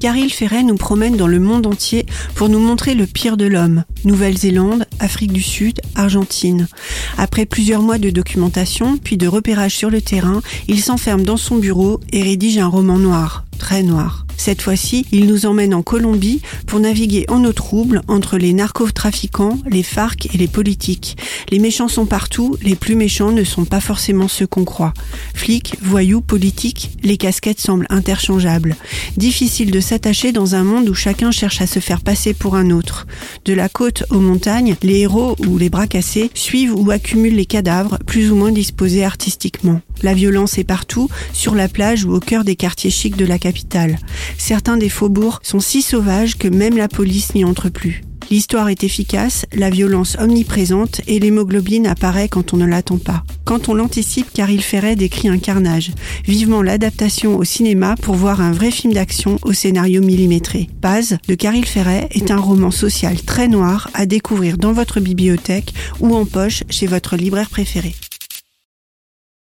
Caril Ferret nous promène dans le monde entier pour nous montrer le pire de l'homme. Nouvelle-Zélande, Afrique du Sud, Argentine. Après plusieurs mois de documentation, puis de repérage sur le terrain, il s'enferme dans son bureau et rédige un roman noir, très noir. Cette fois-ci, il nous emmène en Colombie pour naviguer en eau trouble entre les narcotrafiquants, les FARC et les politiques. Les méchants sont partout, les plus méchants ne sont pas forcément ceux qu'on croit. Flics, voyous, politiques, les casquettes semblent interchangeables. Difficile de s'attacher dans un monde où chacun cherche à se faire passer pour un autre. De la côte aux montagnes, les héros ou les bras cassés suivent ou accumulent les cadavres, plus ou moins disposés artistiquement. La violence est partout, sur la plage ou au cœur des quartiers chics de la capitale. Certains des faubourgs sont si sauvages que même la police n'y entre plus. L'histoire est efficace, la violence omniprésente et l'hémoglobine apparaît quand on ne l'attend pas. Quand on l'anticipe, Caril Ferret décrit un carnage. Vivement l'adaptation au cinéma pour voir un vrai film d'action au scénario millimétré. Paz de Caril Ferret est un roman social très noir à découvrir dans votre bibliothèque ou en poche chez votre libraire préféré.